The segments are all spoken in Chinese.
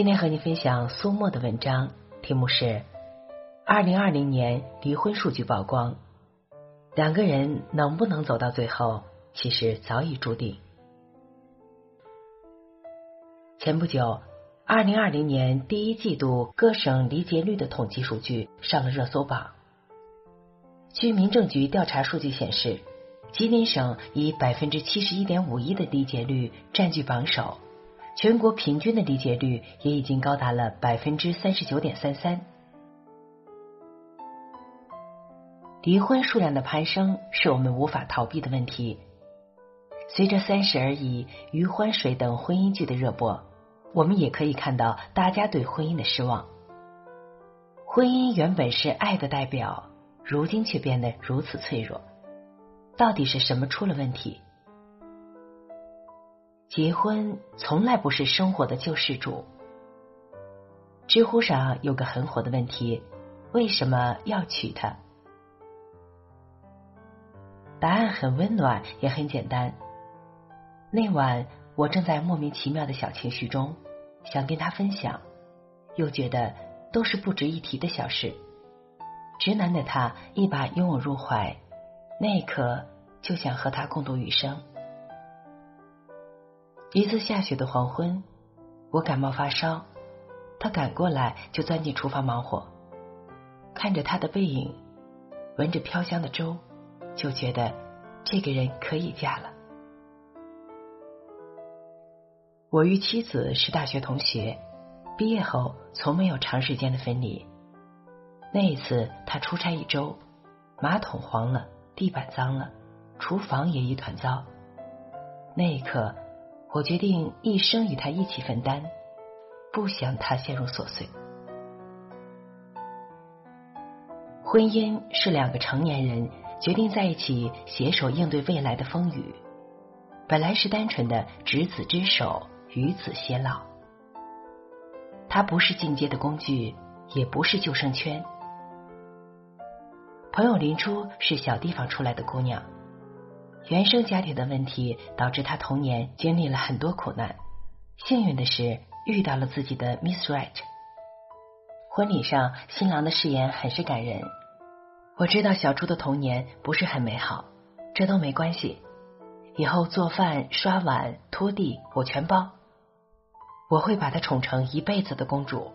今天和你分享苏沫的文章，题目是《二零二零年离婚数据曝光》，两个人能不能走到最后，其实早已注定。前不久，二零二零年第一季度各省离结率的统计数据上了热搜榜。据民政局调查数据显示，吉林省以百分之七十一点五一的离结率占据榜首。全国平均的理解率也已经高达了百分之三十九点三三。离婚数量的攀升是我们无法逃避的问题。随着《三十而已》《余欢水》等婚姻剧的热播，我们也可以看到大家对婚姻的失望。婚姻原本是爱的代表，如今却变得如此脆弱，到底是什么出了问题？结婚从来不是生活的救世主。知乎上有个很火的问题：为什么要娶她？答案很温暖，也很简单。那晚我正在莫名其妙的小情绪中，想跟他分享，又觉得都是不值一提的小事。直男的他一把拥我入怀，那一刻就想和他共度余生。一次下雪的黄昏，我感冒发烧，他赶过来就钻进厨房忙活。看着他的背影，闻着飘香的粥，就觉得这个人可以嫁了。我与妻子是大学同学，毕业后从没有长时间的分离。那一次他出差一周，马桶黄了，地板脏了，厨房也一团糟。那一刻。我决定一生与他一起分担，不想他陷入琐碎。婚姻是两个成年人决定在一起携手应对未来的风雨，本来是单纯的执子之手，与子偕老。它不是进阶的工具，也不是救生圈。朋友林初是小地方出来的姑娘。原生家庭的问题导致他童年经历了很多苦难。幸运的是遇到了自己的 Miss Right。婚礼上，新郎的誓言很是感人。我知道小猪的童年不是很美好，这都没关系。以后做饭、刷碗、拖地我全包。我会把她宠成一辈子的公主。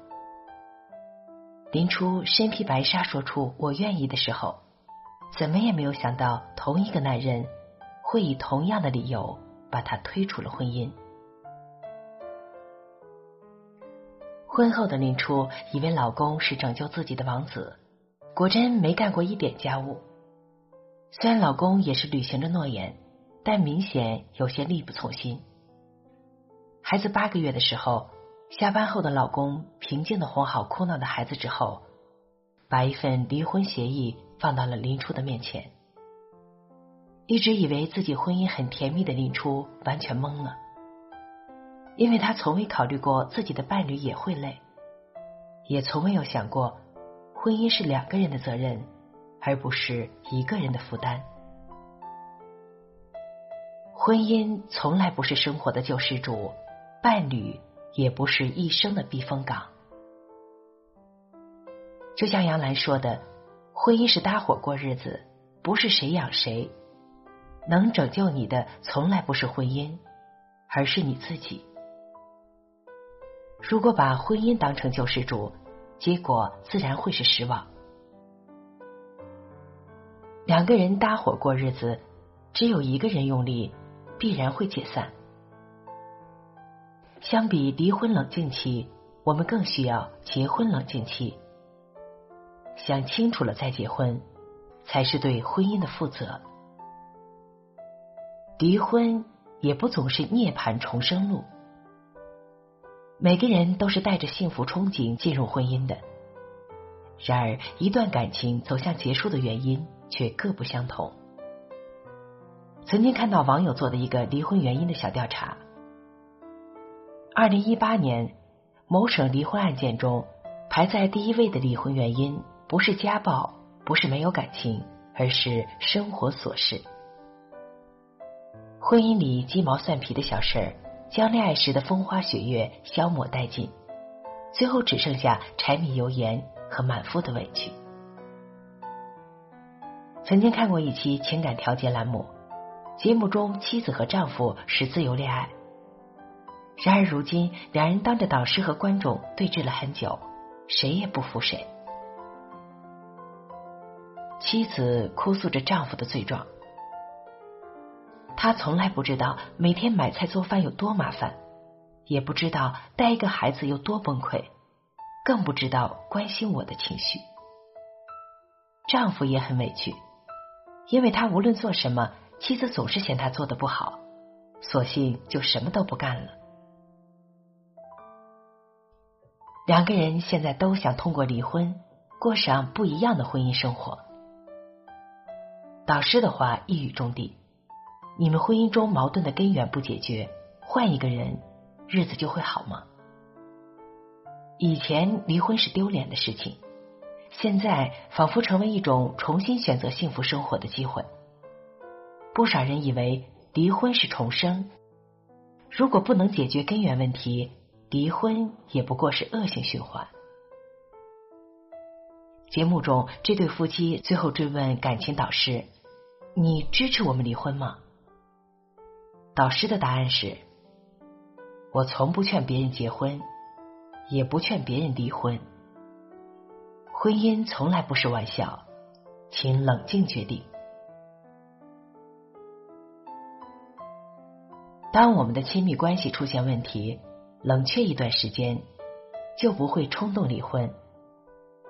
林初身披白纱说出“我愿意”的时候，怎么也没有想到同一个男人。会以同样的理由把他推出了婚姻。婚后的林初以为老公是拯救自己的王子，果真没干过一点家务。虽然老公也是履行着诺言，但明显有些力不从心。孩子八个月的时候，下班后的老公平静的哄好哭闹的孩子之后，把一份离婚协议放到了林初的面前。一直以为自己婚姻很甜蜜的林初完全懵了，因为他从未考虑过自己的伴侣也会累，也从未有想过婚姻是两个人的责任，而不是一个人的负担。婚姻从来不是生活的救世主，伴侣也不是一生的避风港。就像杨澜说的：“婚姻是搭伙过日子，不是谁养谁。”能拯救你的从来不是婚姻，而是你自己。如果把婚姻当成救世主，结果自然会是失望。两个人搭伙过日子，只有一个人用力，必然会解散。相比离婚冷静期，我们更需要结婚冷静期。想清楚了再结婚，才是对婚姻的负责。离婚也不总是涅槃重生路。每个人都是带着幸福憧憬进入婚姻的，然而一段感情走向结束的原因却各不相同。曾经看到网友做的一个离婚原因的小调查，二零一八年某省离婚案件中，排在第一位的离婚原因不是家暴，不是没有感情，而是生活琐事。婚姻里鸡毛蒜皮的小事儿。将恋爱时的风花雪月消磨殆尽，最后只剩下柴米油盐和满腹的委屈。曾经看过一期情感调节栏目，节目中妻子和丈夫是自由恋爱，然而如今两人当着导师和观众对峙了很久，谁也不服谁。妻子哭诉着丈夫的罪状。他从来不知道每天买菜做饭有多麻烦，也不知道带一个孩子有多崩溃，更不知道关心我的情绪。丈夫也很委屈，因为他无论做什么，妻子总是嫌他做的不好，索性就什么都不干了。两个人现在都想通过离婚过上不一样的婚姻生活。导师的话一语中的。你们婚姻中矛盾的根源不解决，换一个人，日子就会好吗？以前离婚是丢脸的事情，现在仿佛成为一种重新选择幸福生活的机会。不少人以为离婚是重生，如果不能解决根源问题，离婚也不过是恶性循环。节目中，这对夫妻最后追问感情导师：“你支持我们离婚吗？”导师的答案是：我从不劝别人结婚，也不劝别人离婚。婚姻从来不是玩笑，请冷静决定。当我们的亲密关系出现问题，冷却一段时间，就不会冲动离婚，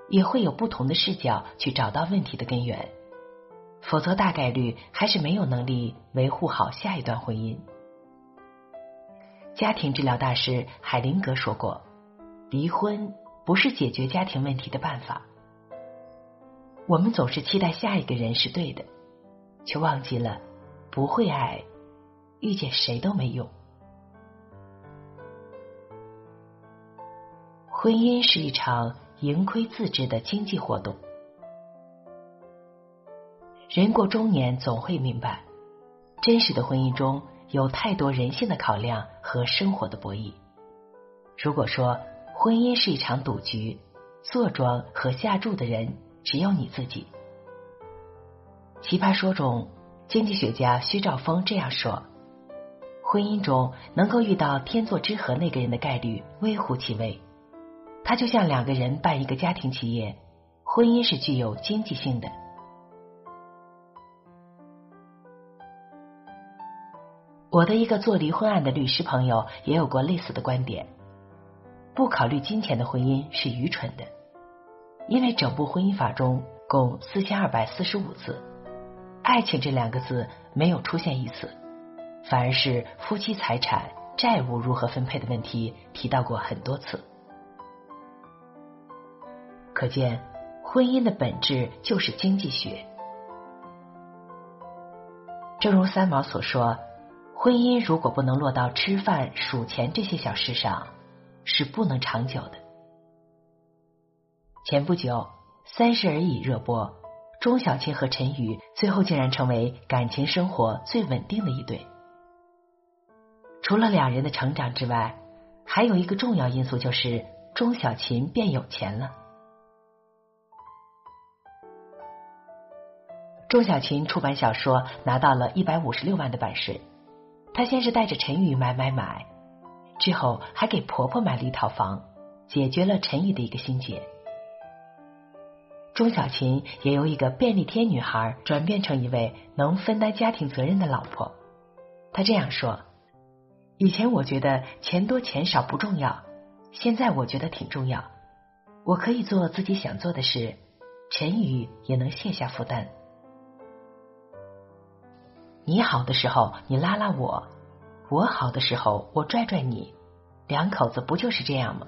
也会有不同的视角去找到问题的根源。否则，大概率还是没有能力维护好下一段婚姻。家庭治疗大师海灵格说过：“离婚不是解决家庭问题的办法。”我们总是期待下一个人是对的，却忘记了不会爱，遇见谁都没用。婚姻是一场盈亏自制的经济活动。人过中年，总会明白，真实的婚姻中有太多人性的考量和生活的博弈。如果说婚姻是一场赌局，坐庄和下注的人只有你自己。奇葩说中，经济学家薛兆丰这样说：婚姻中能够遇到天作之合那个人的概率微乎其微。他就像两个人办一个家庭企业，婚姻是具有经济性的。我的一个做离婚案的律师朋友也有过类似的观点：不考虑金钱的婚姻是愚蠢的，因为整部婚姻法中共四千二百四十五字，爱情这两个字没有出现一次，反而是夫妻财产、债务如何分配的问题提到过很多次。可见，婚姻的本质就是经济学。正如三毛所说。婚姻如果不能落到吃饭、数钱这些小事上，是不能长久的。前不久，《三十而已》热播，钟小琴和陈宇最后竟然成为感情生活最稳定的一对。除了两人的成长之外，还有一个重要因素就是钟小琴变有钱了。钟小琴出版小说拿到了一百五十六万的版税。她先是带着陈宇买买买，之后还给婆婆买了一套房，解决了陈宇的一个心结。钟小琴也由一个便利贴女孩转变成一位能分担家庭责任的老婆。她这样说：“以前我觉得钱多钱少不重要，现在我觉得挺重要。我可以做自己想做的事，陈宇也能卸下负担。你好的时候，你拉拉我；我好的时候，我拽拽你。两口子不就是这样吗？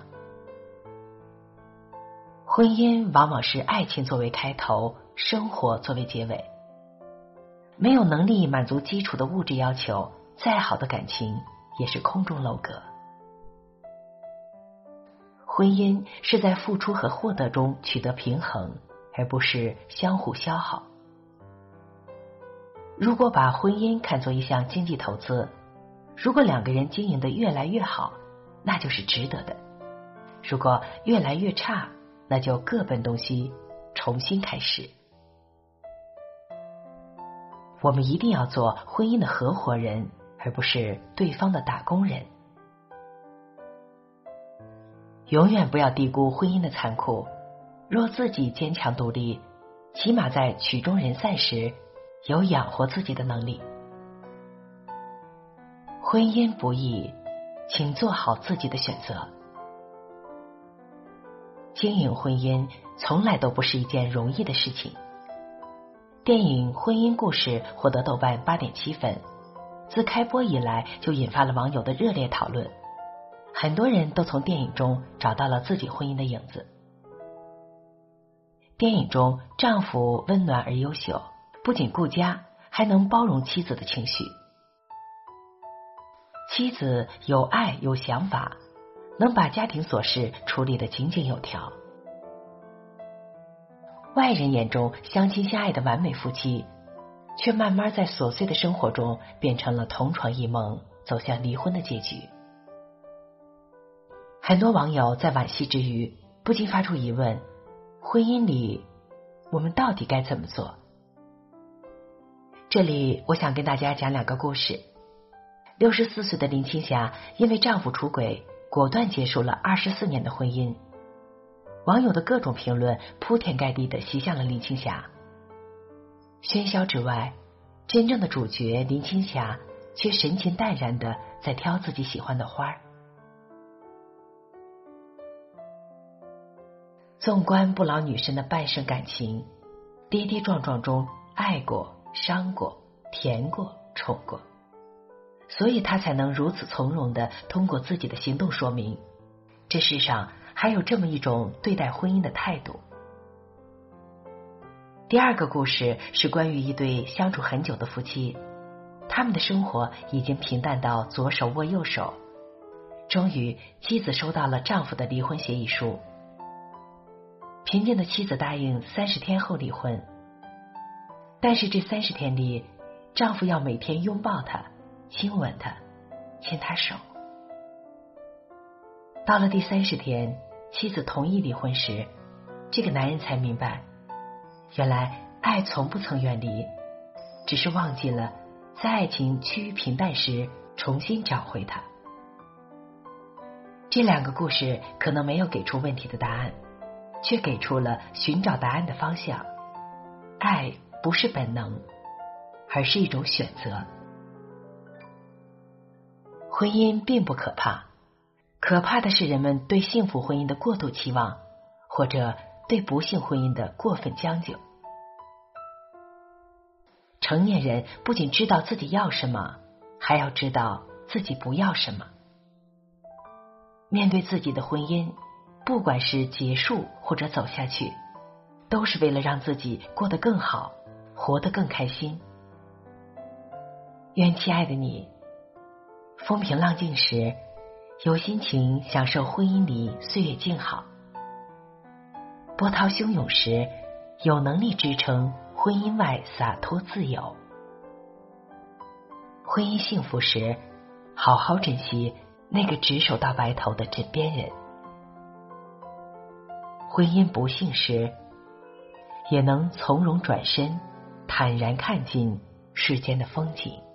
婚姻往往是爱情作为开头，生活作为结尾。没有能力满足基础的物质要求，再好的感情也是空中楼阁。婚姻是在付出和获得中取得平衡，而不是相互消耗。如果把婚姻看作一项经济投资，如果两个人经营的越来越好，那就是值得的；如果越来越差，那就各奔东西，重新开始。我们一定要做婚姻的合伙人，而不是对方的打工人。永远不要低估婚姻的残酷。若自己坚强独立，起码在曲终人散时。有养活自己的能力。婚姻不易，请做好自己的选择。经营婚姻从来都不是一件容易的事情。电影《婚姻故事》获得豆瓣八点七分，自开播以来就引发了网友的热烈讨论。很多人都从电影中找到了自己婚姻的影子。电影中，丈夫温暖而优秀。不仅顾家，还能包容妻子的情绪。妻子有爱有想法，能把家庭琐事处理的井井有条。外人眼中相亲相爱的完美夫妻，却慢慢在琐碎的生活中变成了同床异梦，走向离婚的结局。很多网友在惋惜之余，不禁发出疑问：婚姻里，我们到底该怎么做？这里我想跟大家讲两个故事。六十四岁的林青霞因为丈夫出轨，果断结束了二十四年的婚姻。网友的各种评论铺天盖地的袭向了林青霞。喧嚣之外，真正的主角林青霞却神情淡然的在挑自己喜欢的花儿。纵观不老女神的半生感情，跌跌撞撞中爱过。伤过、甜过、宠过，所以他才能如此从容的通过自己的行动说明，这世上还有这么一种对待婚姻的态度。第二个故事是关于一对相处很久的夫妻，他们的生活已经平淡到左手握右手，终于妻子收到了丈夫的离婚协议书，平静的妻子答应三十天后离婚。但是这三十天里，丈夫要每天拥抱她、亲吻她、牵她手。到了第三十天，妻子同意离婚时，这个男人才明白，原来爱从不曾远离，只是忘记了在爱情趋于平淡时重新找回他。这两个故事可能没有给出问题的答案，却给出了寻找答案的方向。爱。不是本能，而是一种选择。婚姻并不可怕，可怕的是人们对幸福婚姻的过度期望，或者对不幸婚姻的过分将就。成年人不仅知道自己要什么，还要知道自己不要什么。面对自己的婚姻，不管是结束或者走下去，都是为了让自己过得更好。活得更开心。愿亲爱的你，风平浪静时有心情享受婚姻里岁月静好；波涛汹涌时有能力支撑婚姻外洒脱自由。婚姻幸福时，好好珍惜那个执手到白头的枕边人；婚姻不幸时，也能从容转身。坦然看尽世间的风景。